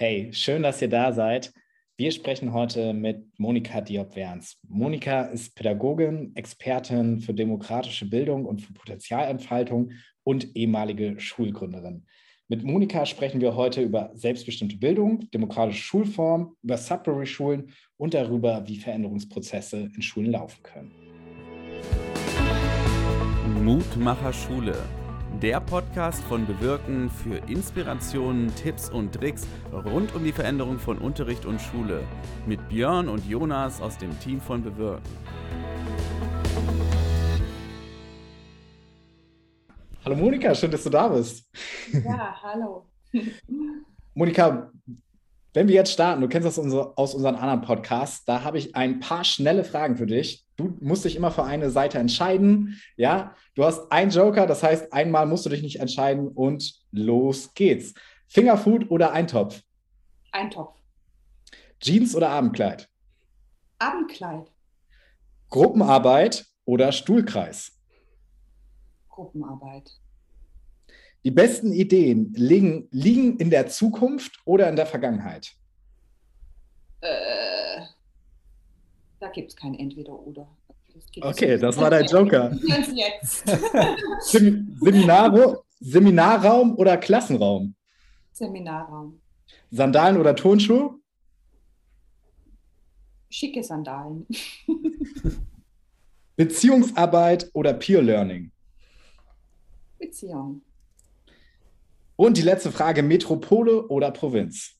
Hey, schön, dass ihr da seid. Wir sprechen heute mit Monika Diop-Werns. Monika ist Pädagogin, Expertin für demokratische Bildung und für Potenzialentfaltung und ehemalige Schulgründerin. Mit Monika sprechen wir heute über selbstbestimmte Bildung, demokratische Schulform, über Sudbury-Schulen und darüber, wie Veränderungsprozesse in Schulen laufen können. Mutmacher Schule der Podcast von Bewirken für Inspirationen, Tipps und Tricks rund um die Veränderung von Unterricht und Schule mit Björn und Jonas aus dem Team von Bewirken. Hallo Monika, schön, dass du da bist. Ja, hallo. Monika, wenn wir jetzt starten, du kennst das aus unseren anderen Podcasts, da habe ich ein paar schnelle Fragen für dich. Du musst dich immer für eine Seite entscheiden. Ja, du hast einen Joker, das heißt, einmal musst du dich nicht entscheiden und los geht's. Fingerfood oder Eintopf? Eintopf. Jeans oder Abendkleid? Abendkleid. Gruppenarbeit oder Stuhlkreis? Gruppenarbeit. Die besten Ideen liegen, liegen in der Zukunft oder in der Vergangenheit? Äh, da gibt es kein Entweder-Oder. Okay, das war dein Joker. Seminar, Seminarraum oder Klassenraum? Seminarraum. Sandalen oder Turnschuhe? Schicke Sandalen. Beziehungsarbeit oder Peer Learning? Beziehung. Und die letzte Frage: Metropole oder Provinz?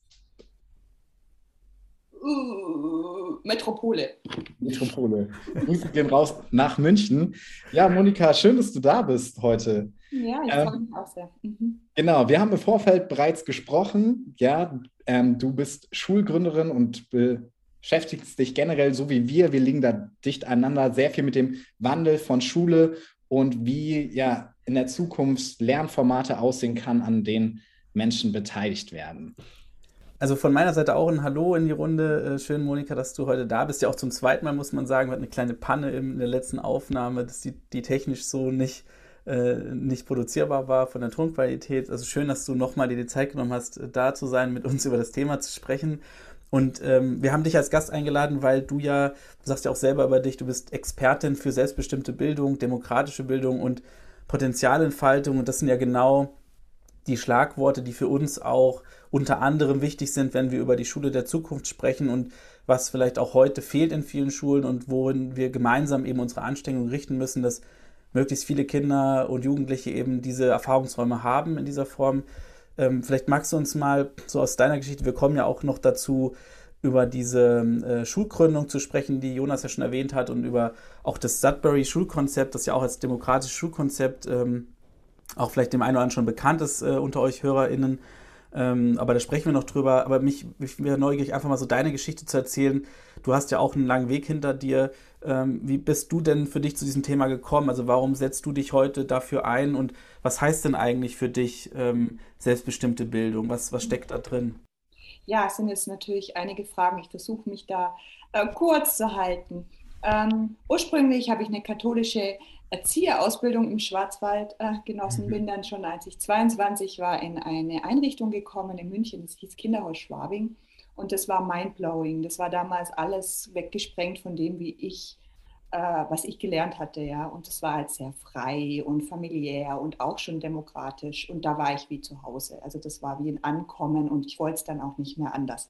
Uh, Metropole. Metropole. Grüße gehen raus nach München. Ja, Monika, schön, dass du da bist heute. Ja, ich freue mich auch sehr. Mhm. Genau, wir haben im Vorfeld bereits gesprochen. Ja, ähm, du bist Schulgründerin und beschäftigst dich generell so wie wir. Wir liegen da dicht aneinander, sehr viel mit dem Wandel von Schule und wie ja in der Zukunft Lernformate aussehen kann, an denen Menschen beteiligt werden. Also von meiner Seite auch ein Hallo in die Runde. Äh, schön, Monika, dass du heute da bist. Ja, auch zum zweiten Mal muss man sagen, wir hatten eine kleine Panne in der letzten Aufnahme, dass die, die technisch so nicht, äh, nicht produzierbar war von der Tonqualität. Also schön, dass du nochmal dir die Zeit genommen hast, da zu sein, mit uns über das Thema zu sprechen. Und ähm, wir haben dich als Gast eingeladen, weil du ja, du sagst ja auch selber über dich, du bist Expertin für selbstbestimmte Bildung, demokratische Bildung und Potenzialentfaltung. Und das sind ja genau die Schlagworte, die für uns auch unter anderem wichtig sind, wenn wir über die Schule der Zukunft sprechen und was vielleicht auch heute fehlt in vielen Schulen und worin wir gemeinsam eben unsere Anstrengungen richten müssen, dass möglichst viele Kinder und Jugendliche eben diese Erfahrungsräume haben in dieser Form. Ähm, vielleicht magst du uns mal so aus deiner Geschichte, wir kommen ja auch noch dazu, über diese äh, Schulgründung zu sprechen, die Jonas ja schon erwähnt hat, und über auch das Sudbury-Schulkonzept, das ja auch als demokratisches Schulkonzept ähm, auch vielleicht dem einen oder anderen schon bekannt ist äh, unter euch HörerInnen. Ähm, aber da sprechen wir noch drüber. Aber mich, mich wäre neugierig, einfach mal so deine Geschichte zu erzählen. Du hast ja auch einen langen Weg hinter dir. Ähm, wie bist du denn für dich zu diesem Thema gekommen? Also warum setzt du dich heute dafür ein und was heißt denn eigentlich für dich ähm, selbstbestimmte Bildung? Was, was steckt da drin? Ja, es sind jetzt natürlich einige Fragen. Ich versuche mich da äh, kurz zu halten. Ähm, ursprünglich habe ich eine katholische Erzieherausbildung im Schwarzwald äh, genossen, mhm. bin dann schon, als ich 22 war, in eine Einrichtung gekommen in München, das hieß Kinderhaus Schwabing. Und das war mindblowing. Das war damals alles weggesprengt von dem, wie ich äh, was ich gelernt hatte, ja. Und es war halt sehr frei und familiär und auch schon demokratisch. Und da war ich wie zu Hause. Also das war wie ein Ankommen und ich wollte es dann auch nicht mehr anders.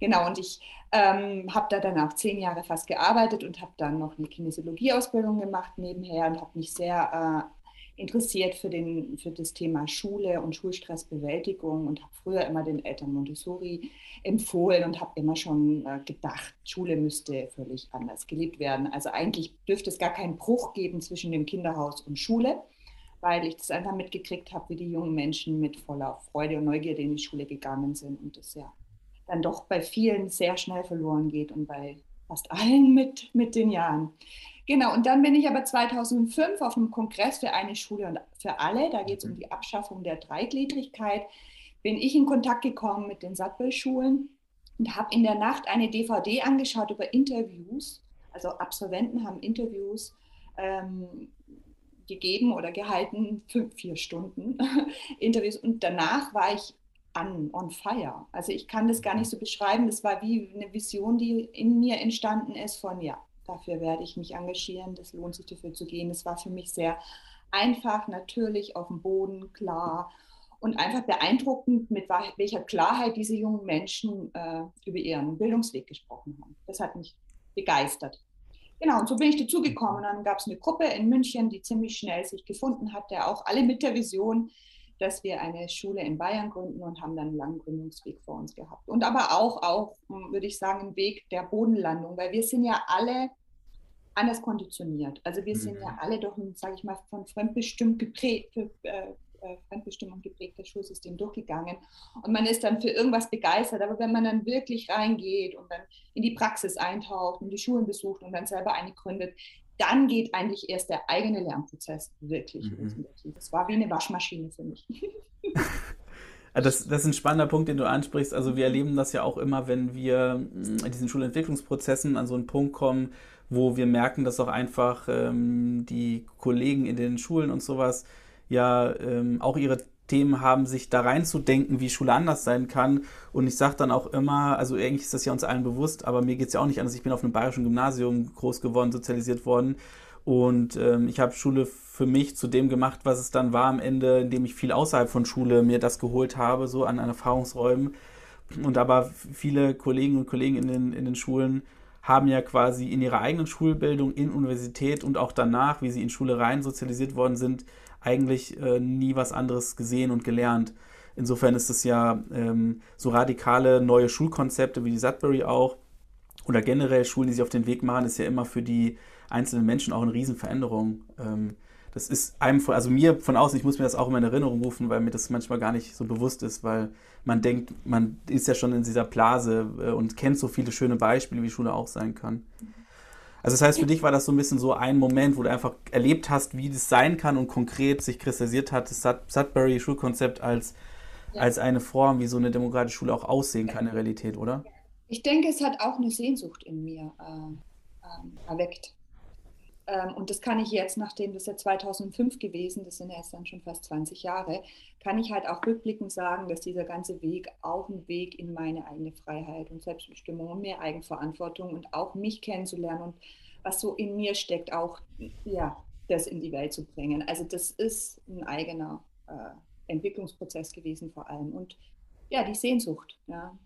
Genau, und ich ähm, habe da dann auch zehn Jahre fast gearbeitet und habe dann noch eine Kinesiologie-Ausbildung gemacht nebenher und habe mich sehr äh, interessiert für, den, für das Thema Schule und Schulstressbewältigung und habe früher immer den Eltern Montessori empfohlen und habe immer schon äh, gedacht, Schule müsste völlig anders gelebt werden. Also eigentlich dürfte es gar keinen Bruch geben zwischen dem Kinderhaus und Schule, weil ich das einfach mitgekriegt habe, wie die jungen Menschen mit voller Freude und Neugierde in die Schule gegangen sind und das ja dann doch bei vielen sehr schnell verloren geht und bei fast allen mit, mit den Jahren. Genau, und dann bin ich aber 2005 auf einem Kongress für eine Schule und für alle, da geht es um die Abschaffung der Dreigliedrigkeit, bin ich in Kontakt gekommen mit den Sattbel-Schulen und habe in der Nacht eine DVD angeschaut über Interviews. Also Absolventen haben Interviews ähm, gegeben oder gehalten, fünf, vier Stunden Interviews. Und danach war ich an, on fire. Also ich kann das gar nicht so beschreiben. Das war wie eine Vision, die in mir entstanden ist von, ja, dafür werde ich mich engagieren, das lohnt sich dafür zu gehen. Das war für mich sehr einfach, natürlich, auf dem Boden, klar und einfach beeindruckend, mit welcher Klarheit diese jungen Menschen äh, über ihren Bildungsweg gesprochen haben. Das hat mich begeistert. Genau, und so bin ich dazugekommen. Dann gab es eine Gruppe in München, die ziemlich schnell sich gefunden hatte, auch alle mit der Vision, dass wir eine Schule in Bayern gründen und haben dann einen langen Gründungsweg vor uns gehabt. Und aber auch, auch würde ich sagen, einen Weg der Bodenlandung, weil wir sind ja alle anders konditioniert. Also wir sind ja mhm. alle doch, sage ich mal, von fremdbestimmt geprägt, äh, äh, Fremdbestimmung geprägtes Schulsystem durchgegangen. Und man ist dann für irgendwas begeistert. Aber wenn man dann wirklich reingeht und dann in die Praxis eintaucht und die Schulen besucht und dann selber eine gründet, dann geht eigentlich erst der eigene Lernprozess wirklich mhm. Das war wie eine Waschmaschine für mich. Das, das, ist ein spannender Punkt, den du ansprichst. Also wir erleben das ja auch immer, wenn wir mm, in diesen Schulentwicklungsprozessen an so einen Punkt kommen, wo wir merken, dass auch einfach ähm, die Kollegen in den Schulen und sowas ja ähm, auch ihre Themen haben, sich da reinzudenken, wie Schule anders sein kann. Und ich sage dann auch immer, also eigentlich ist das ja uns allen bewusst, aber mir geht es ja auch nicht anders. Ich bin auf einem bayerischen Gymnasium groß geworden, sozialisiert worden. Und ähm, ich habe Schule für mich zu dem gemacht, was es dann war am Ende, indem ich viel außerhalb von Schule mir das geholt habe, so an, an Erfahrungsräumen. Und aber viele Kollegen und Kollegen in den, in den Schulen haben ja quasi in ihrer eigenen Schulbildung, in Universität und auch danach, wie sie in Schule rein sozialisiert worden sind, eigentlich äh, nie was anderes gesehen und gelernt. Insofern ist es ja ähm, so radikale neue Schulkonzepte wie die Sudbury auch oder generell Schulen, die sich auf den Weg machen, ist ja immer für die einzelnen Menschen auch eine Riesenveränderung. Ähm, das ist einem von, also mir von außen, ich muss mir das auch immer in Erinnerung rufen, weil mir das manchmal gar nicht so bewusst ist, weil man denkt, man ist ja schon in dieser Blase äh, und kennt so viele schöne Beispiele, wie Schule auch sein kann. Also das heißt, für dich war das so ein bisschen so ein Moment, wo du einfach erlebt hast, wie das sein kann und konkret sich kristallisiert hat, das Sudbury-Schulkonzept als, ja. als eine Form, wie so eine demokratische Schule auch aussehen kann in der Realität, oder? Ich denke, es hat auch eine Sehnsucht in mir äh, äh, erweckt. Ähm, und das kann ich jetzt, nachdem das ja 2005 gewesen, das sind ja jetzt dann schon fast 20 Jahre, kann ich halt auch rückblickend sagen, dass dieser ganze Weg auch ein Weg in meine eigene Freiheit und Selbstbestimmung und mehr Eigenverantwortung und auch mich kennenzulernen und was so in mir steckt, auch ja, das in die Welt zu bringen. Also das ist ein eigener äh, Entwicklungsprozess gewesen vor allem. Und ja, die Sehnsucht, ja.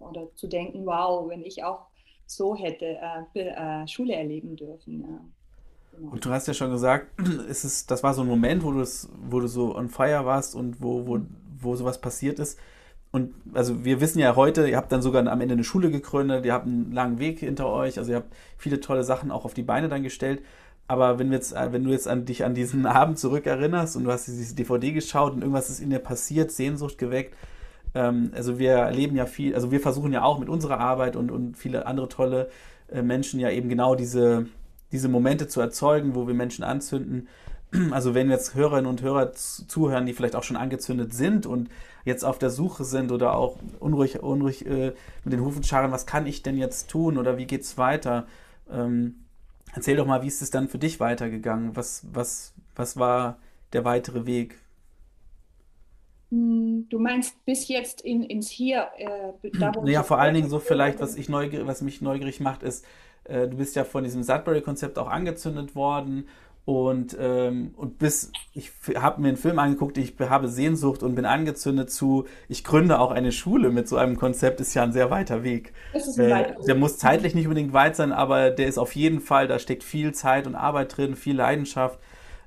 Oder zu denken, wow, wenn ich auch so hätte äh, äh, Schule erleben dürfen. Ja. Und du hast ja schon gesagt, es ist, das war so ein Moment, wo, wo du so on fire warst und wo, wo, wo sowas passiert ist. Und also wir wissen ja heute, ihr habt dann sogar am Ende eine Schule gegründet, ihr habt einen langen Weg hinter euch, also ihr habt viele tolle Sachen auch auf die Beine dann gestellt. Aber wenn, jetzt, wenn du jetzt an dich an diesen Abend zurückerinnerst und du hast diese DVD geschaut und irgendwas ist in dir passiert, Sehnsucht geweckt, ähm, also wir erleben ja viel, also wir versuchen ja auch mit unserer Arbeit und, und viele andere tolle äh, Menschen ja eben genau diese, diese Momente zu erzeugen, wo wir Menschen anzünden. Also wenn jetzt Hörerinnen und Hörer zuhören, die vielleicht auch schon angezündet sind und jetzt auf der Suche sind oder auch unruhig, unruhig äh, mit den Hufen scharren, was kann ich denn jetzt tun oder wie geht es weiter? Ähm, erzähl doch mal, wie ist es dann für dich weitergegangen? Was, was, was war der weitere Weg? Hm, du meinst bis jetzt in, ins Hier? Äh, da, ja, vor allen Dingen so vielleicht, was, ich neugierig, was mich neugierig macht, ist, du bist ja von diesem Sudbury-Konzept auch angezündet worden und, ähm, und bis, ich habe mir einen Film angeguckt, ich habe Sehnsucht und bin angezündet zu, ich gründe auch eine Schule mit so einem Konzept, ist ja ein sehr weiter Weg. Äh, weiter. Der muss zeitlich nicht unbedingt weit sein, aber der ist auf jeden Fall, da steckt viel Zeit und Arbeit drin, viel Leidenschaft,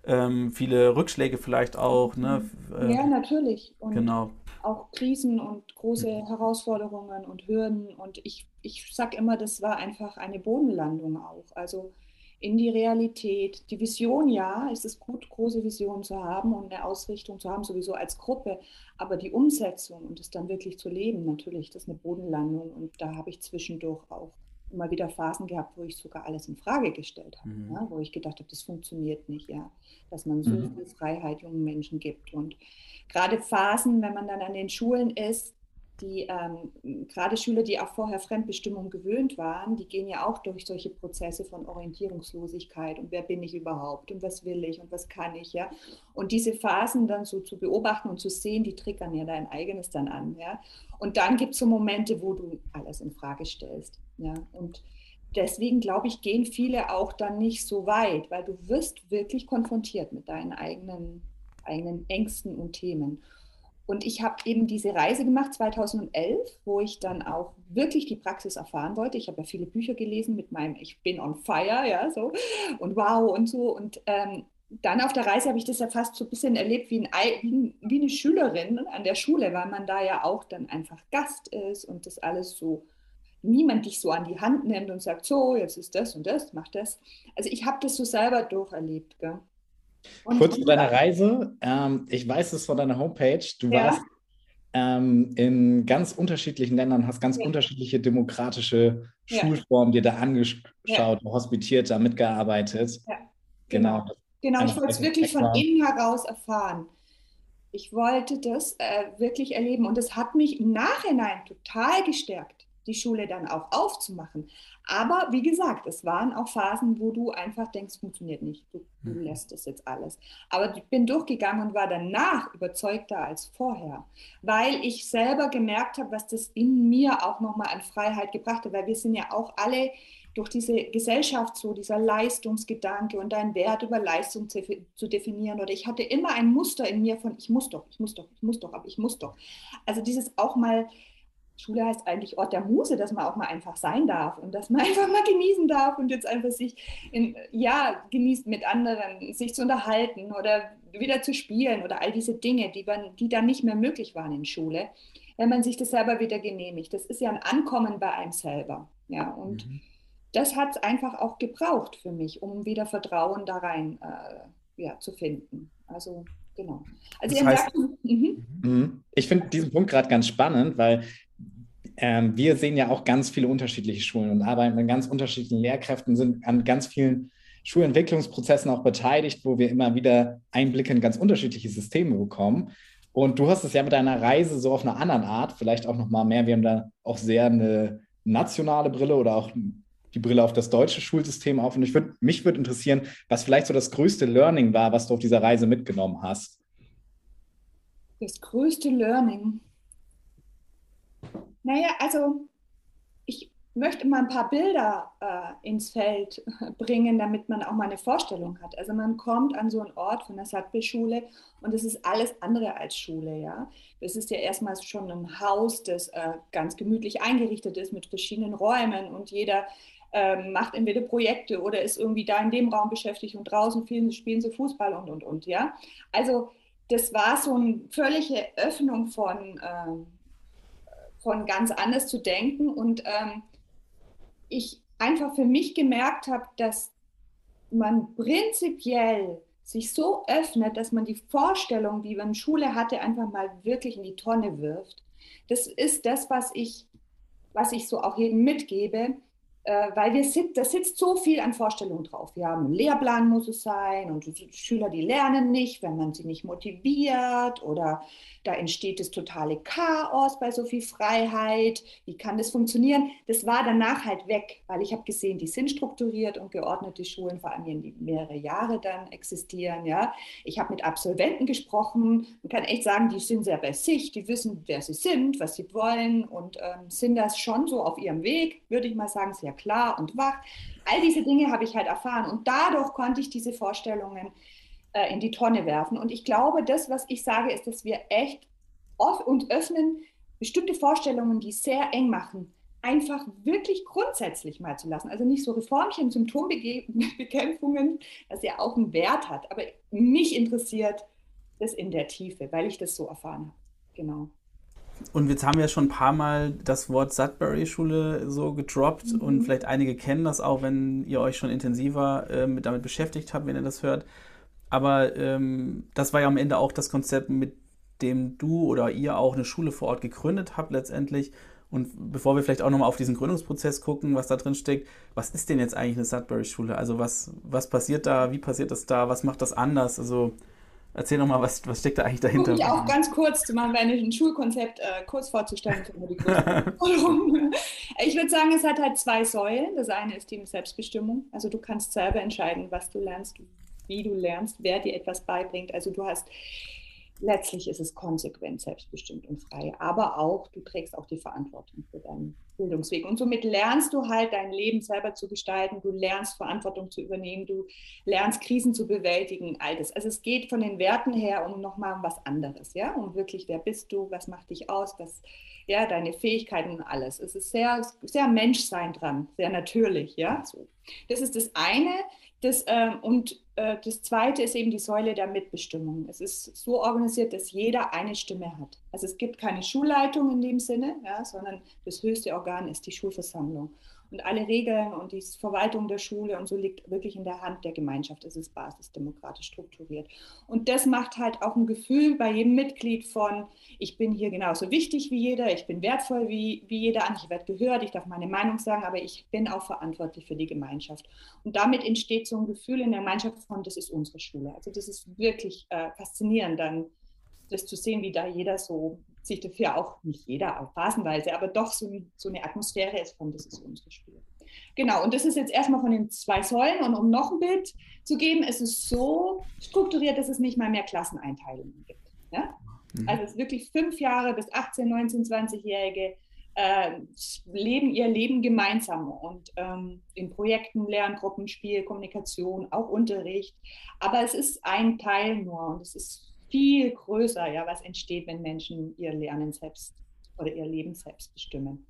ähm, viele Rückschläge vielleicht auch. Ne? Ja, natürlich. Und genau auch Krisen und große mhm. Herausforderungen und Hürden. Und ich, ich sage immer, das war einfach eine Bodenlandung auch. Also in die Realität. Die Vision, ja, es ist gut, große Visionen zu haben und eine Ausrichtung zu haben, sowieso als Gruppe. Aber die Umsetzung und es dann wirklich zu leben, natürlich, das ist eine Bodenlandung. Und da habe ich zwischendurch auch immer wieder Phasen gehabt, wo ich sogar alles in Frage gestellt habe, mhm. ja, wo ich gedacht habe, das funktioniert nicht, ja, dass man so mhm. viel Freiheit jungen Menschen gibt. Und gerade Phasen, wenn man dann an den Schulen ist, die ähm, gerade Schüler, die auch vorher Fremdbestimmung gewöhnt waren, die gehen ja auch durch solche Prozesse von Orientierungslosigkeit und wer bin ich überhaupt und was will ich und was kann ich, ja. Und diese Phasen dann so zu beobachten und zu sehen, die triggern ja dein eigenes dann an, ja. Und dann gibt es so Momente, wo du alles in Frage stellst, ja. Und deswegen glaube ich, gehen viele auch dann nicht so weit, weil du wirst wirklich konfrontiert mit deinen eigenen, eigenen Ängsten und Themen. Und ich habe eben diese Reise gemacht 2011, wo ich dann auch wirklich die Praxis erfahren wollte. Ich habe ja viele Bücher gelesen mit meinem Ich bin on fire, ja, so und wow und so. Und ähm, dann auf der Reise habe ich das ja fast so ein bisschen erlebt wie, ein, wie, eine Schülerin an der Schule, weil man da ja auch dann einfach Gast ist und das alles so niemand dich so an die Hand nimmt und sagt, so, jetzt ist das und das, mach das. Also ich habe das so selber durcherlebt. Gell? Und Kurz zu deiner Reise. Ähm, ich weiß es von deiner Homepage. Du ja. warst ähm, in ganz unterschiedlichen Ländern, hast ganz ja. unterschiedliche demokratische. Schulformen dir da angeschaut, hospitiert, da mitgearbeitet. Genau. Genau, genau ich wollte es wirklich von innen heraus erfahren. Ich wollte das äh, wirklich erleben und es hat mich im Nachhinein total gestärkt die Schule dann auch aufzumachen. Aber wie gesagt, es waren auch Phasen, wo du einfach denkst, funktioniert nicht, du, du mhm. lässt es jetzt alles. Aber ich bin durchgegangen und war danach überzeugter als vorher, weil ich selber gemerkt habe, was das in mir auch nochmal an Freiheit gebracht hat, weil wir sind ja auch alle durch diese Gesellschaft so, dieser Leistungsgedanke und deinen Wert über Leistung zu, zu, definieren. Oder ich hatte immer ein Muster in mir von, ich muss doch, ich muss doch, ich muss doch, aber ich muss doch. Also dieses auch mal Schule heißt eigentlich Ort der Muse, dass man auch mal einfach sein darf und dass man einfach mal genießen darf und jetzt einfach sich, in, ja, genießt mit anderen, sich zu unterhalten oder wieder zu spielen oder all diese Dinge, die, man, die dann nicht mehr möglich waren in Schule, wenn man sich das selber wieder genehmigt. Das ist ja ein Ankommen bei einem selber. Ja, und mhm. das hat es einfach auch gebraucht für mich, um wieder Vertrauen da rein äh, ja, zu finden. Also genau. Also das heißt, merkt, mhm. mhm. Ich finde diesen Punkt gerade ganz spannend, weil ähm, wir sehen ja auch ganz viele unterschiedliche Schulen und arbeiten mit ganz unterschiedlichen Lehrkräften, sind an ganz vielen Schulentwicklungsprozessen auch beteiligt, wo wir immer wieder Einblicke in ganz unterschiedliche Systeme bekommen. Und du hast es ja mit deiner Reise so auf einer anderen Art, vielleicht auch nochmal mehr. Wir haben da auch sehr eine nationale Brille oder auch die Brille auf das deutsche Schulsystem auf. Und ich würd, mich würde interessieren, was vielleicht so das größte Learning war, was du auf dieser Reise mitgenommen hast. Das größte Learning. Naja, also ich möchte mal ein paar Bilder äh, ins Feld bringen, damit man auch mal eine Vorstellung hat. Also man kommt an so einen Ort von der Sattbe-Schule und es ist alles andere als Schule, ja. Es ist ja erstmal schon ein Haus, das äh, ganz gemütlich eingerichtet ist mit verschiedenen Räumen und jeder äh, macht entweder Projekte oder ist irgendwie da in dem Raum beschäftigt und draußen spielen, spielen sie Fußball und, und, und, ja. Also das war so eine völlige Öffnung von ähm, von ganz anders zu denken. Und ähm, ich einfach für mich gemerkt habe, dass man prinzipiell sich so öffnet, dass man die Vorstellung, die man Schule hatte, einfach mal wirklich in die Tonne wirft. Das ist das, was ich, was ich so auch jedem mitgebe, weil wir sit, da sitzt so viel an Vorstellungen drauf. Wir haben einen Lehrplan muss es sein und die Schüler, die lernen nicht, wenn man sie nicht motiviert oder da entsteht das totale Chaos bei so viel Freiheit. Wie kann das funktionieren? Das war danach halt weg, weil ich habe gesehen, die sind strukturiert und geordnet, die Schulen, vor allem die mehrere Jahre dann existieren. Ja, ich habe mit Absolventen gesprochen. Man kann echt sagen, die sind sehr bei sich, die wissen, wer sie sind, was sie wollen und ähm, sind das schon so auf ihrem Weg, würde ich mal sagen, sehr klar und wach. All diese Dinge habe ich halt erfahren und dadurch konnte ich diese Vorstellungen äh, in die Tonne werfen. Und ich glaube, das, was ich sage, ist, dass wir echt oft und öffnen, bestimmte Vorstellungen, die sehr eng machen, einfach wirklich grundsätzlich mal zu lassen. Also nicht so Reformchen, Symptombekämpfungen, das ja auch einen Wert hat. Aber mich interessiert das in der Tiefe, weil ich das so erfahren habe. Genau. Und jetzt haben wir schon ein paar Mal das Wort Sudbury-Schule so gedroppt mhm. und vielleicht einige kennen das auch, wenn ihr euch schon intensiver äh, damit beschäftigt habt, wenn ihr das hört. Aber ähm, das war ja am Ende auch das Konzept, mit dem du oder ihr auch eine Schule vor Ort gegründet habt letztendlich. Und bevor wir vielleicht auch nochmal auf diesen Gründungsprozess gucken, was da drin steckt, was ist denn jetzt eigentlich eine Sudbury-Schule? Also was, was passiert da? Wie passiert das da? Was macht das anders? Also Erzähl noch mal, was, was steckt da eigentlich dahinter? Ich auch ganz kurz zu machen, ein Schulkonzept äh, kurz vorzustellen. ich würde sagen, es hat halt zwei Säulen. Das eine ist die Selbstbestimmung. Also du kannst selber entscheiden, was du lernst, wie du lernst, wer dir etwas beibringt. Also du hast letztlich ist es konsequent, selbstbestimmt und frei. Aber auch, du trägst auch die Verantwortung für deinen Bildungsweg. Und somit lernst du halt dein Leben selber zu gestalten. Du lernst Verantwortung zu übernehmen. Du lernst Krisen zu bewältigen. All das. Also es geht von den Werten her um nochmal was anderes. Ja, um wirklich, wer bist du? Was macht dich aus? Was, ja, deine Fähigkeiten und alles. Es ist sehr, sehr Menschsein dran. Sehr natürlich. Ja, so. Das ist das eine. Das, ähm, und äh, das zweite ist eben die Säule der Mitbestimmung. Es ist so organisiert, dass jeder eine Stimme hat. Also es gibt keine Schulleitung in dem Sinne, ja, sondern das höchste Organ ist die Schulversammlung. Und alle Regeln und die Verwaltung der Schule und so liegt wirklich in der Hand der Gemeinschaft. Es ist basisdemokratisch strukturiert. Und das macht halt auch ein Gefühl bei jedem Mitglied von, ich bin hier genauso wichtig wie jeder, ich bin wertvoll wie, wie jeder ich werde gehört, ich darf meine Meinung sagen, aber ich bin auch verantwortlich für die Gemeinschaft. Und damit entsteht so ein Gefühl in der Gemeinschaft von, das ist unsere Schule. Also das ist wirklich äh, faszinierend dann das zu sehen, wie da jeder so sich dafür auch nicht jeder, auch phasenweise, aber doch so, so eine Atmosphäre ist von, das ist unsere Spiel. Genau, und das ist jetzt erstmal von den zwei Säulen. Und um noch ein Bild zu geben, ist es so strukturiert, dass es nicht mal mehr Klasseneinteilungen gibt. Ja? Mhm. Also es ist wirklich fünf Jahre bis 18, 19, 20-Jährige äh, leben ihr Leben gemeinsam und ähm, in Projekten, Lerngruppen, Spiel, Kommunikation, auch Unterricht. Aber es ist ein Teil nur und es ist viel größer, ja, was entsteht, wenn Menschen ihr Lernen selbst oder ihr Leben selbst bestimmen.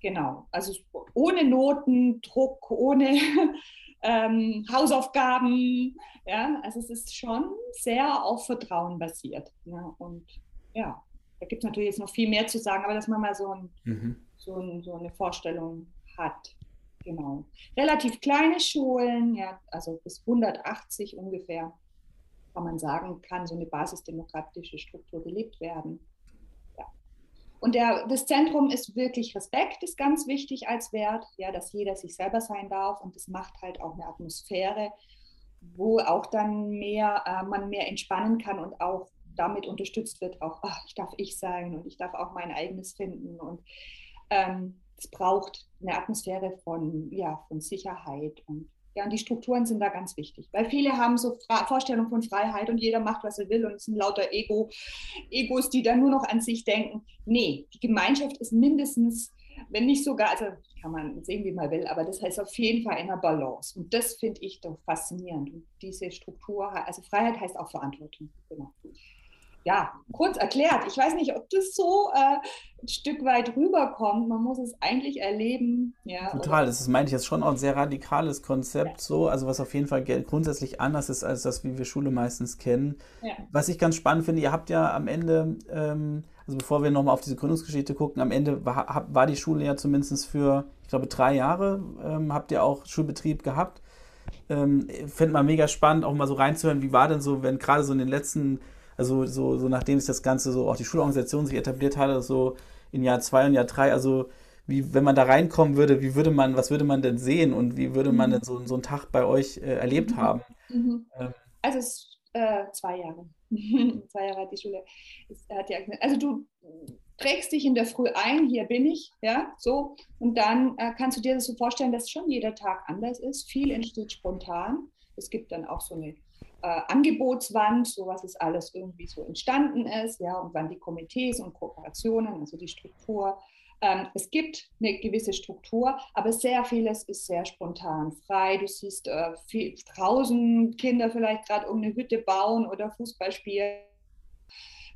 Genau, also ohne Noten, Druck, ohne ähm, Hausaufgaben, ja, also es ist schon sehr auf Vertrauen basiert. Ja, und ja, da gibt es natürlich jetzt noch viel mehr zu sagen, aber dass man mal so, ein, mhm. so, ein, so eine Vorstellung hat. Genau. Relativ kleine Schulen, ja, also bis 180 ungefähr kann man sagen, kann so eine basisdemokratische Struktur gelebt werden. Ja. Und der, das Zentrum ist wirklich Respekt, ist ganz wichtig als Wert, ja, dass jeder sich selber sein darf und das macht halt auch eine Atmosphäre, wo auch dann mehr, äh, man mehr entspannen kann und auch damit unterstützt wird, auch ach, ich darf ich sein und ich darf auch mein eigenes finden und ähm, es braucht eine Atmosphäre von, ja, von Sicherheit und ja, und die Strukturen sind da ganz wichtig, weil viele haben so Fra Vorstellungen von Freiheit und jeder macht, was er will und es sind lauter Ego, Egos, die dann nur noch an sich denken. Nee, die Gemeinschaft ist mindestens, wenn nicht sogar, also kann man sehen, wie man will, aber das heißt auf jeden Fall in einer Balance. Und das finde ich doch faszinierend. Und diese Struktur, also Freiheit heißt auch Verantwortung. Genau ja, kurz erklärt. Ich weiß nicht, ob das so äh, ein Stück weit rüberkommt. Man muss es eigentlich erleben. Ja, Total, das ist, meine ich, jetzt schon auch ein sehr radikales Konzept, ja. so, also was auf jeden Fall grundsätzlich anders ist als das, wie wir Schule meistens kennen. Ja. Was ich ganz spannend finde, ihr habt ja am Ende, ähm, also bevor wir nochmal auf diese Gründungsgeschichte gucken, am Ende war, war die Schule ja zumindest für, ich glaube, drei Jahre, ähm, habt ihr auch Schulbetrieb gehabt. Ähm, Fände man mega spannend, auch mal so reinzuhören, wie war denn so, wenn gerade so in den letzten also so, so nachdem sich das Ganze so, auch die Schulorganisation sich etabliert hatte, so in Jahr zwei und Jahr drei, also wie, wenn man da reinkommen würde, wie würde man, was würde man denn sehen und wie würde man mhm. denn so, so einen Tag bei euch äh, erlebt mhm. haben? Mhm. Ähm. Also es, äh, zwei Jahre. zwei Jahre hat die Schule. Hat die, also du trägst dich in der Früh ein, hier bin ich, ja, so. Und dann äh, kannst du dir das so vorstellen, dass schon jeder Tag anders ist. Viel entsteht spontan. Es gibt dann auch so eine äh, Angebotswand, so was es alles irgendwie so entstanden ist, ja, und dann die Komitees und Kooperationen, also die Struktur. Ähm, es gibt eine gewisse Struktur, aber sehr vieles ist sehr spontan, frei. Du siehst äh, viel, draußen Kinder vielleicht gerade irgendeine Hütte bauen oder Fußball spielen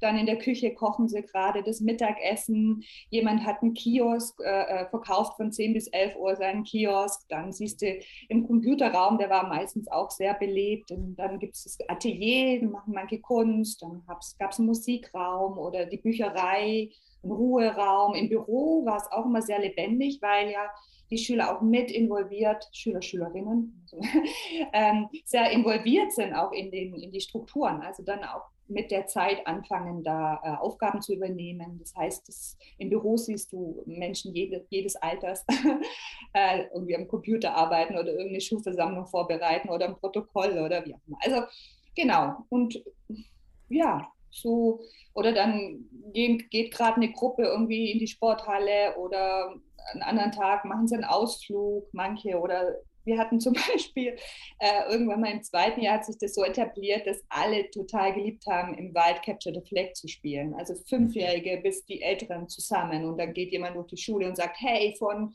dann in der Küche kochen sie gerade das Mittagessen. Jemand hat einen Kiosk äh, äh verkauft von 10 bis 11 Uhr seinen Kiosk. Dann siehst du im Computerraum, der war meistens auch sehr belebt. Und dann gibt es das Atelier, machen manche Kunst. Dann gab es einen Musikraum oder die Bücherei, einen Ruheraum. Im Büro war es auch immer sehr lebendig, weil ja die Schüler auch mit involviert, Schüler, Schülerinnen, also, ähm, sehr involviert sind auch in, den, in die Strukturen. Also dann auch mit der Zeit anfangen, da äh, Aufgaben zu übernehmen. Das heißt, das, im Büro siehst du Menschen jede, jedes Alters äh, irgendwie am Computer arbeiten oder irgendeine Schulversammlung vorbereiten oder ein Protokoll oder wie auch immer. Also genau. Und ja, so, oder dann gehen, geht gerade eine Gruppe irgendwie in die Sporthalle oder einen anderen Tag machen sie einen Ausflug, manche oder wir hatten zum Beispiel äh, irgendwann mal im zweiten Jahr hat sich das so etabliert, dass alle total geliebt haben, im Wald Capture the Flag zu spielen. Also Fünfjährige bis die Älteren zusammen. Und dann geht jemand durch die Schule und sagt, hey, von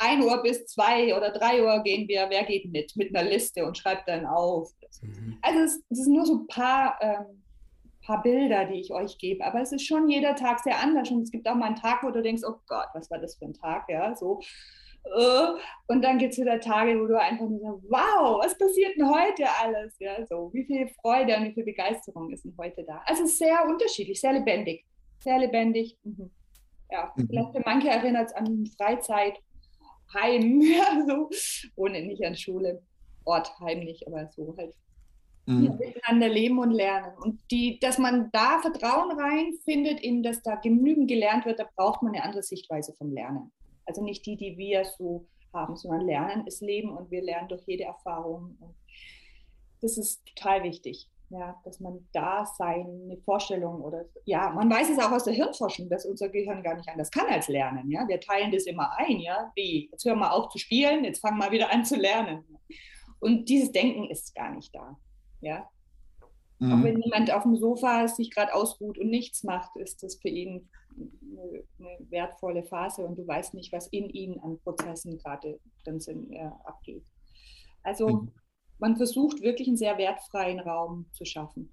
1 Uhr bis 2 oder 3 Uhr gehen wir, wer geht mit? Mit einer Liste und schreibt dann auf. Mhm. Also es, es, sind nur so ein paar, ähm, paar Bilder, die ich euch gebe. Aber es ist schon jeder Tag sehr anders. Und es gibt auch mal einen Tag, wo du denkst, oh Gott, was war das für ein Tag? Ja, so. Und dann gibt es wieder Tage, wo du einfach nur sagst, wow, was passiert denn heute alles? Ja, so, wie viel Freude und wie viel Begeisterung ist denn heute da? Also sehr unterschiedlich, sehr lebendig. Sehr lebendig. Mhm. Ja, mhm. vielleicht für manche erinnert es an Freizeit, Heim, ja, so, ohne nicht an Schule, Ort heimlich, aber so halt mhm. miteinander leben und lernen. Und die, dass man da Vertrauen reinfindet, in dass da genügend gelernt wird, da braucht man eine andere Sichtweise vom Lernen. Also nicht die, die wir so haben, sondern Lernen ist Leben und wir lernen durch jede Erfahrung. Und das ist total wichtig, ja, dass man da seine Vorstellung oder ja, man weiß es auch aus der Hirnforschung, dass unser Gehirn gar nicht anders kann als lernen. Ja, wir teilen das immer ein, ja, wie jetzt hören wir auf zu spielen, jetzt fangen wir wieder an zu lernen. Und dieses Denken ist gar nicht da, ja. Mhm. Auch wenn jemand auf dem Sofa sich gerade ausruht und nichts macht, ist das für ihn eine, eine, wertvolle Phase und du weißt nicht, was in ihnen an Prozessen gerade dann sind, äh, abgeht. Also mhm. man versucht wirklich einen sehr wertfreien Raum zu schaffen.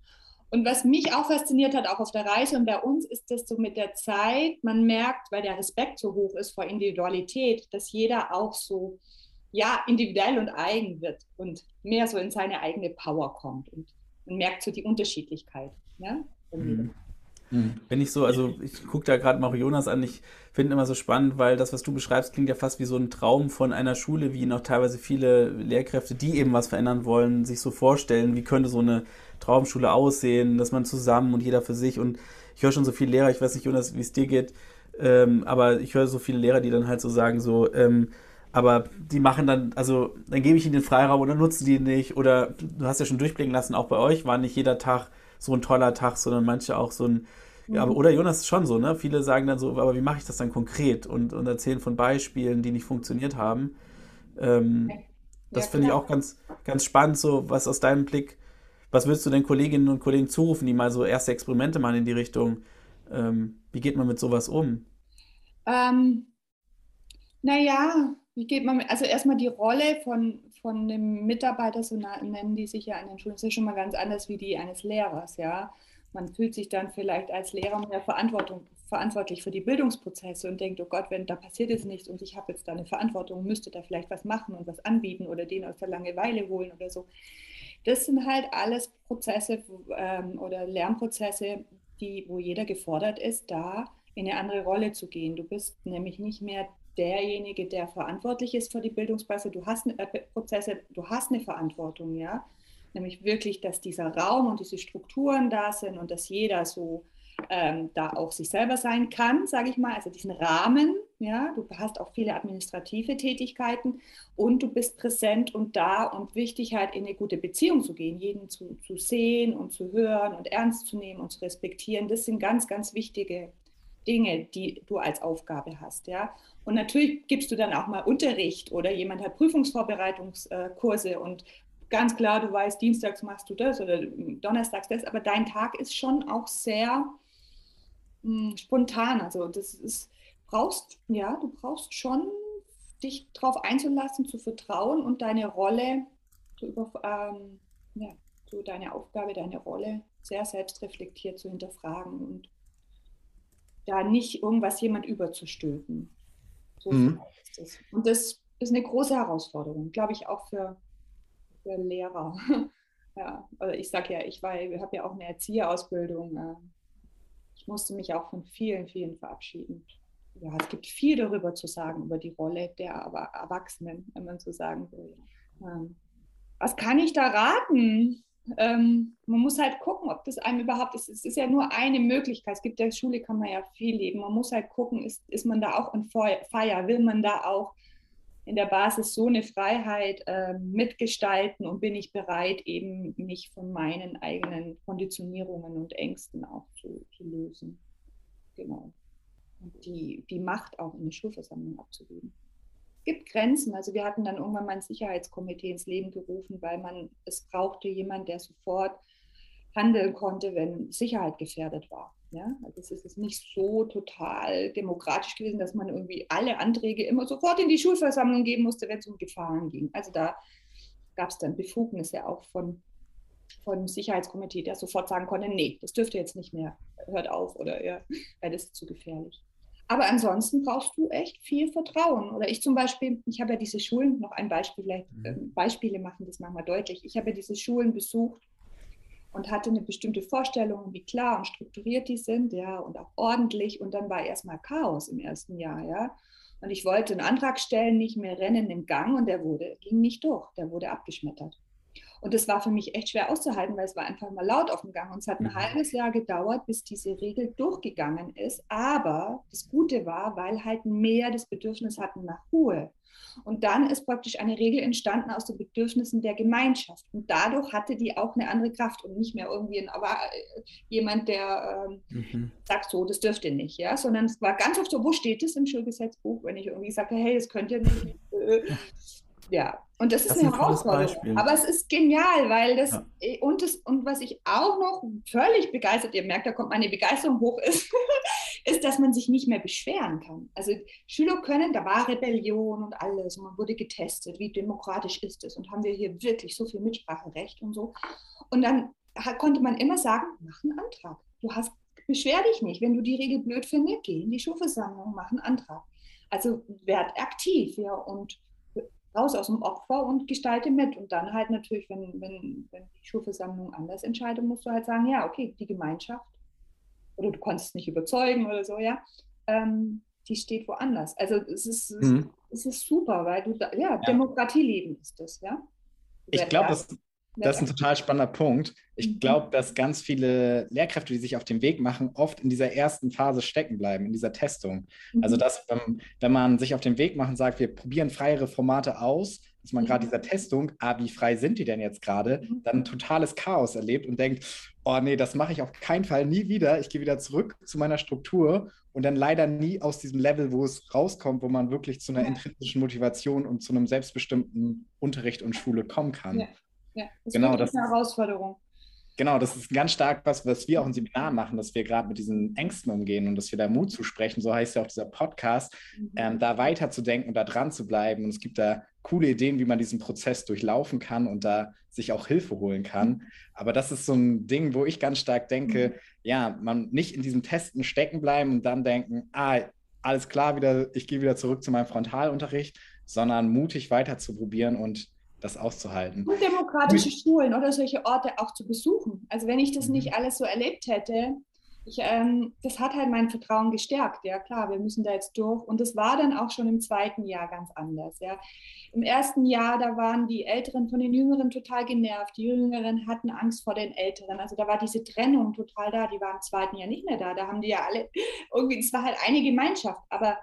Und was mich auch fasziniert hat, auch auf der Reise und bei uns, ist, dass so mit der Zeit man merkt, weil der Respekt so hoch ist vor Individualität, dass jeder auch so ja individuell und eigen wird und mehr so in seine eigene Power kommt und man merkt so die Unterschiedlichkeit. Ja, mhm. Mhm. Wenn ich so, also ich gucke da gerade mal Jonas an, ich finde immer so spannend, weil das, was du beschreibst, klingt ja fast wie so ein Traum von einer Schule, wie auch teilweise viele Lehrkräfte, die eben was verändern wollen, sich so vorstellen, wie könnte so eine Traumschule aussehen, dass man zusammen und jeder für sich und ich höre schon so viele Lehrer, ich weiß nicht, Jonas, wie es dir geht, ähm, aber ich höre so viele Lehrer, die dann halt so sagen, so, ähm, aber die machen dann, also dann gebe ich ihnen den Freiraum oder nutzen die nicht oder du hast ja schon durchblicken lassen, auch bei euch war nicht jeder Tag so ein toller Tag, sondern manche auch so ein, mhm. ja, aber, oder Jonas ist schon so, ne? Viele sagen dann so, aber wie mache ich das dann konkret und, und erzählen von Beispielen, die nicht funktioniert haben. Ähm, ja, das finde ich auch ganz, ganz spannend, so was aus deinem Blick, was würdest du den Kolleginnen und Kollegen zurufen, die mal so erste Experimente machen in die Richtung? Ähm, wie geht man mit sowas um? Ähm, naja, wie geht man mit, also erstmal die Rolle von, von dem Mitarbeiter, so nennen die sich ja an den Schulen, ist ja schon mal ganz anders wie die eines Lehrers, ja. Man fühlt sich dann vielleicht als Lehrer mehr Verantwortung, verantwortlich für die Bildungsprozesse und denkt, oh Gott, wenn da passiert jetzt nichts und ich habe jetzt da eine Verantwortung, müsste da vielleicht was machen und was anbieten oder den aus der Langeweile holen oder so. Das sind halt alles Prozesse ähm, oder Lernprozesse, die, wo jeder gefordert ist, da in eine andere Rolle zu gehen. Du bist nämlich nicht mehr derjenige, der verantwortlich ist für die Bildungsprozesse. Du hast eine, äh, Prozesse, du hast eine Verantwortung, ja. Nämlich wirklich, dass dieser Raum und diese Strukturen da sind und dass jeder so ähm, da auch sich selber sein kann, sage ich mal, also diesen Rahmen, ja, du hast auch viele administrative Tätigkeiten und du bist präsent und da und wichtig halt in eine gute Beziehung zu gehen, jeden zu, zu sehen und zu hören und ernst zu nehmen und zu respektieren, das sind ganz, ganz wichtige Dinge, die du als Aufgabe hast, ja. Und natürlich gibst du dann auch mal Unterricht oder jemand hat Prüfungsvorbereitungskurse und ganz klar, du weißt, dienstags machst du das oder donnerstags das, aber dein Tag ist schon auch sehr mh, hm, spontan. Also das ist, brauchst, ja, du brauchst schon dich darauf einzulassen, zu vertrauen und deine Rolle zu über, ähm, ja, so deine Aufgabe, deine Rolle sehr selbstreflektiert zu hinterfragen und da nicht irgendwas jemand überzustülpen. So mhm. ist es. Und das ist eine große Herausforderung, glaube ich, auch für, für Lehrer. ja, also ich sage ja, ich habe ja auch eine Erzieherausbildung. Äh, ich musste mich auch von vielen, vielen verabschieden. Ja, es gibt viel darüber zu sagen, über die Rolle der Erwachsenen, wenn man so sagen will. Ähm, was kann ich da raten? Ähm, man muss halt gucken, ob das einem überhaupt ist. Es ist ja nur eine Möglichkeit. Es gibt ja Schule, kann man ja viel leben. Man muss halt gucken, ist, ist man da auch in Feier? Will man da auch in der Basis so eine Freiheit äh, mitgestalten und bin ich bereit, eben mich von meinen eigenen Konditionierungen und Ängsten auch zu, zu lösen. Genau. Und die, die Macht auch in eine Schulversammlung abzugeben. Gibt Grenzen. Also wir hatten dann irgendwann mal ein Sicherheitskomitee ins Leben gerufen, weil man es brauchte jemand, der sofort handeln konnte, wenn Sicherheit gefährdet war. Ja, also es ist nicht so total demokratisch gewesen, dass man irgendwie alle Anträge immer sofort in die Schulversammlung geben musste, wenn es um Gefahren ging. Also da gab es dann Befugnisse auch von, von Sicherheitskomitee, der sofort sagen konnte, nee, das dürfte jetzt nicht mehr, hört auf oder ja, weil das ist zu gefährlich. Aber ansonsten brauchst du echt viel Vertrauen. Oder ich zum Beispiel, ich habe ja diese Schulen, noch ein Beispiel, vielleicht äh, Beispiele machen das manchmal deutlich. Ich habe ja diese Schulen besucht, und hatte eine bestimmte Vorstellung, wie klar und strukturiert die sind, ja, und auch ordentlich. Und dann war erstmal Chaos im ersten Jahr, ja. Und ich wollte einen Antrag stellen, nicht mehr rennen im Gang und der wurde, ging nicht durch, der wurde abgeschmettert. Und das war für mich echt schwer auszuhalten, weil es war einfach mal laut auf dem Gang. Und es hat ein mhm. halbes Jahr gedauert, bis diese Regel durchgegangen ist. Aber das Gute war, weil halt mehr das Bedürfnis hatten nach Ruhe. Und dann ist praktisch eine Regel entstanden aus den Bedürfnissen der Gemeinschaft. Und dadurch hatte die auch eine andere Kraft und nicht mehr irgendwie ein, aber äh, jemand, der ähm, mhm. sagt so, das dürfte nicht, ja, sondern es war ganz oft so, wo steht es im Schulgesetzbuch, wenn ich irgendwie sage, hey, das könnt ihr nicht. Äh, ja, und das, das ist eine Herausforderung. Aber es ist genial, weil das, ja. Und, das, und was ich auch noch völlig begeistert, ihr merkt, da kommt meine Begeisterung hoch, ist, ist, dass man sich nicht mehr beschweren kann. Also Schüler können, da war Rebellion und alles, und man wurde getestet, wie demokratisch ist es und haben wir hier wirklich so viel Mitspracherecht und so. Und dann konnte man immer sagen, mach einen Antrag. Du hast, beschwer dich nicht. Wenn du die Regel blöd findest, geh in die Schulversammlung, mach einen Antrag. Also werd aktiv, ja, und raus aus dem Opfer und gestalte mit. Und dann halt natürlich, wenn, wenn, wenn die Schulversammlung anders entscheidet, musst du halt sagen, ja, okay, die Gemeinschaft, oder du konntest nicht überzeugen oder so, ja, ähm, die steht woanders. Also es ist, mhm. es ist super, weil du, da, ja, ja. Demokratie leben ist das, ja. Ich glaube, das, das ist ein total spannender Punkt. Ich mhm. glaube, dass ganz viele Lehrkräfte, die sich auf den Weg machen, oft in dieser ersten Phase stecken bleiben, in dieser Testung. Mhm. Also, dass, wenn, wenn, man sich auf den Weg macht und sagt, wir probieren freiere Formate aus, dass man gerade mhm. dieser Testung, ah, wie frei sind die denn jetzt gerade, mhm. dann ein totales Chaos erlebt und denkt, oh nee, das mache ich auf keinen Fall nie wieder. Ich gehe wieder zurück zu meiner Struktur und dann leider nie aus diesem Level, wo es rauskommt, wo man wirklich zu einer intrinsischen Motivation und zu einem selbstbestimmten Unterricht und Schule kommen kann. Ja. Ja, das genau, ist eine Herausforderung. Genau, das ist ganz stark was, was wir auch im Seminar machen, dass wir gerade mit diesen Ängsten umgehen und dass wir da Mut zu sprechen, so heißt ja auch dieser Podcast, mhm. ähm, da weiterzudenken und da dran zu bleiben. Und es gibt da coole Ideen, wie man diesen Prozess durchlaufen kann und da sich auch Hilfe holen kann. Aber das ist so ein Ding, wo ich ganz stark denke, mhm. ja, man nicht in diesem Testen stecken bleiben und dann denken, ah, alles klar, wieder, ich gehe wieder zurück zu meinem Frontalunterricht, sondern mutig weiter zu probieren und das auszuhalten. Und demokratische Schulen oder solche Orte auch zu besuchen. Also wenn ich das mhm. nicht alles so erlebt hätte, ich, ähm, das hat halt mein Vertrauen gestärkt. Ja klar, wir müssen da jetzt durch. Und das war dann auch schon im zweiten Jahr ganz anders. Ja. Im ersten Jahr, da waren die Älteren von den Jüngeren total genervt. Die Jüngeren hatten Angst vor den Älteren. Also da war diese Trennung total da. Die war im zweiten Jahr nicht mehr da. Da haben die ja alle irgendwie, es war halt eine Gemeinschaft. Aber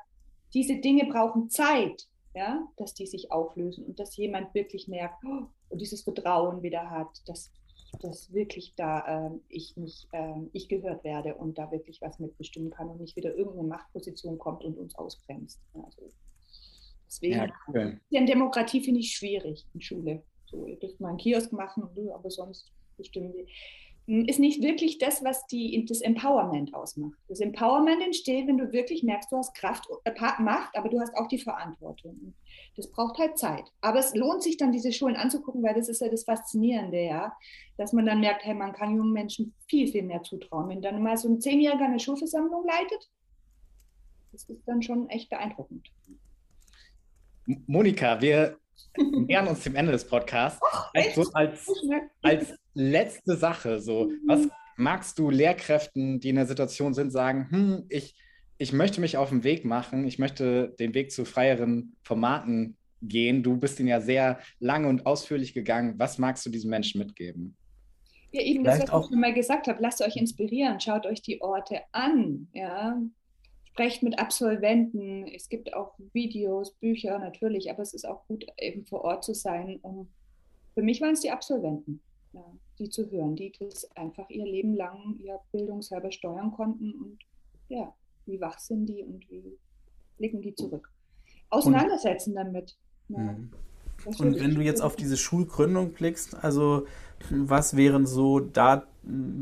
diese Dinge brauchen Zeit ja, dass die sich auflösen und dass jemand wirklich merkt oh, und dieses Vertrauen wieder hat, dass, dass wirklich da äh, ich mich, äh, ich gehört werde und da wirklich was mitbestimmen kann und nicht wieder irgendeine Machtposition kommt und uns ausbremst. Also, deswegen, ja, cool. Demokratie finde ich schwierig in Schule. So, ihr dürft mal einen Kiosk machen, aber sonst bestimmen wir ist nicht wirklich das, was die, das Empowerment ausmacht. Das Empowerment entsteht, wenn du wirklich merkst, du hast Kraft, äh, Macht, aber du hast auch die Verantwortung. Das braucht halt Zeit. Aber es lohnt sich dann, diese Schulen anzugucken, weil das ist ja das Faszinierende, ja, dass man dann merkt, hey, man kann jungen Menschen viel, viel mehr zutrauen. Wenn dann mal so ein Zehnjähriger eine Schulversammlung leitet, das ist dann schon echt beeindruckend. Monika, wir nähern uns dem Ende des Podcasts. Oh, als, als letzte Sache, so, was magst du Lehrkräften, die in der Situation sind, sagen, hm, ich, ich möchte mich auf den Weg machen, ich möchte den Weg zu freieren Formaten gehen. Du bist ihn ja sehr lange und ausführlich gegangen. Was magst du diesen Menschen mitgeben? Ja, eben das, was ich schon mal gesagt habe, lasst euch inspirieren, schaut euch die Orte an. Ja. sprecht mit Absolventen. Es gibt auch Videos, Bücher natürlich, aber es ist auch gut, eben vor Ort zu sein. Und für mich waren es die Absolventen, ja, die zu hören, die das einfach ihr Leben lang ihr bildungshalber steuern konnten und ja, wie wach sind die und wie blicken die zurück. Auseinandersetzen und, damit. Ja. Mhm. Und wenn du jetzt auf diese Schulgründung blickst, also was wären so da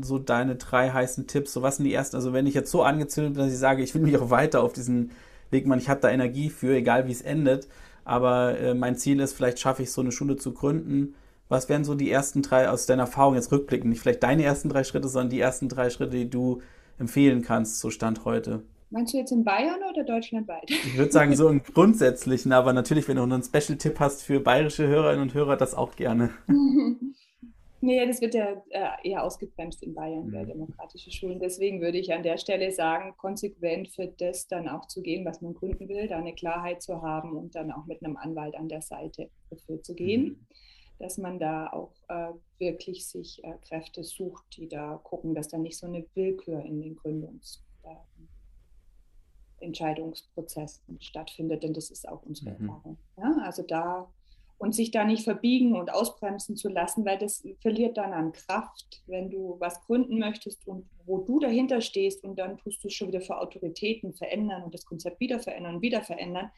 so deine drei heißen Tipps? So was sind die ersten? Also wenn ich jetzt so angezündet bin, dass ich sage, ich will mich auch weiter auf diesen Weg machen, ich habe da Energie für, egal wie es endet, aber äh, mein Ziel ist, vielleicht schaffe ich so eine Schule zu gründen. Was wären so die ersten drei aus deiner Erfahrung jetzt rückblickend? Nicht vielleicht deine ersten drei Schritte, sondern die ersten drei Schritte, die du empfehlen kannst, so Stand heute? Meinst du jetzt in Bayern oder deutschlandweit? Ich würde sagen, so im Grundsätzlichen, aber natürlich, wenn du einen Special-Tipp hast für bayerische Hörerinnen und Hörer, das auch gerne. nee, das wird ja äh, eher ausgebremst in Bayern, der mhm. demokratische Schulen. Deswegen würde ich an der Stelle sagen, konsequent für das dann auch zu gehen, was man gründen will, da eine Klarheit zu haben und dann auch mit einem Anwalt an der Seite dafür zu gehen. Mhm dass man da auch äh, wirklich sich äh, Kräfte sucht, die da gucken, dass da nicht so eine Willkür in den Gründungsentscheidungsprozessen äh, stattfindet, denn das ist auch unsere mhm. Erfahrung. Ja, also da und sich da nicht verbiegen und ausbremsen zu lassen, weil das verliert dann an Kraft, wenn du was gründen möchtest und wo du dahinter stehst und dann tust du es schon wieder für Autoritäten verändern und das Konzept wieder verändern, wieder verändern.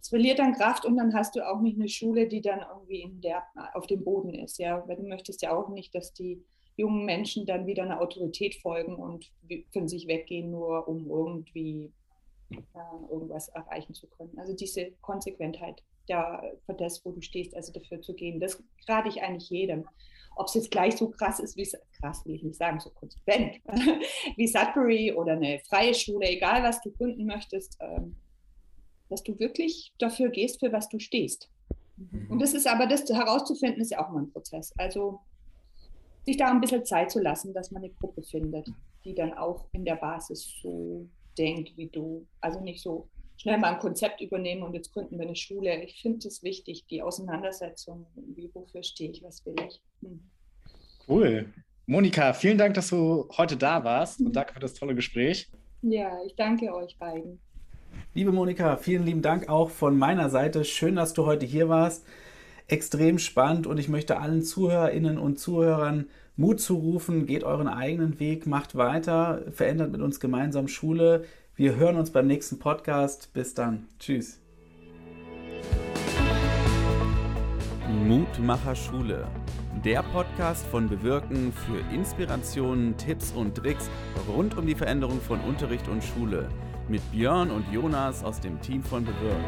Es verliert dann Kraft und dann hast du auch nicht eine Schule, die dann irgendwie der, auf dem Boden ist. Ja, weil du möchtest ja auch nicht, dass die jungen Menschen dann wieder einer Autorität folgen und von sich weggehen, nur um irgendwie äh, irgendwas erreichen zu können. Also diese Konsequentheit ja, für das, wo du stehst, also dafür zu gehen. Das rate ich eigentlich jedem. Ob es jetzt gleich so krass ist, wie krass will ich nicht sagen, so konsequent, wie Sudbury oder eine freie Schule, egal was du gründen möchtest, ähm, dass du wirklich dafür gehst, für was du stehst. Mhm. Und das ist aber, das herauszufinden, ist ja auch mal ein Prozess. Also sich da ein bisschen Zeit zu lassen, dass man eine Gruppe findet, die dann auch in der Basis so denkt wie du. Also nicht so schnell mal ein Konzept übernehmen und jetzt gründen wir eine Schule. Ich finde es wichtig, die Auseinandersetzung, wie, wofür stehe ich, was will ich. Hm. Cool. Monika, vielen Dank, dass du heute da warst und danke für das tolle Gespräch. Ja, ich danke euch beiden. Liebe Monika, vielen lieben Dank auch von meiner Seite. Schön, dass du heute hier warst. Extrem spannend und ich möchte allen Zuhörerinnen und Zuhörern Mut zurufen. Geht euren eigenen Weg, macht weiter, verändert mit uns gemeinsam Schule. Wir hören uns beim nächsten Podcast. Bis dann. Tschüss. Mutmacher Schule. Der Podcast von Bewirken für Inspirationen, Tipps und Tricks rund um die Veränderung von Unterricht und Schule. Mit Björn und Jonas aus dem Team von Bewirken.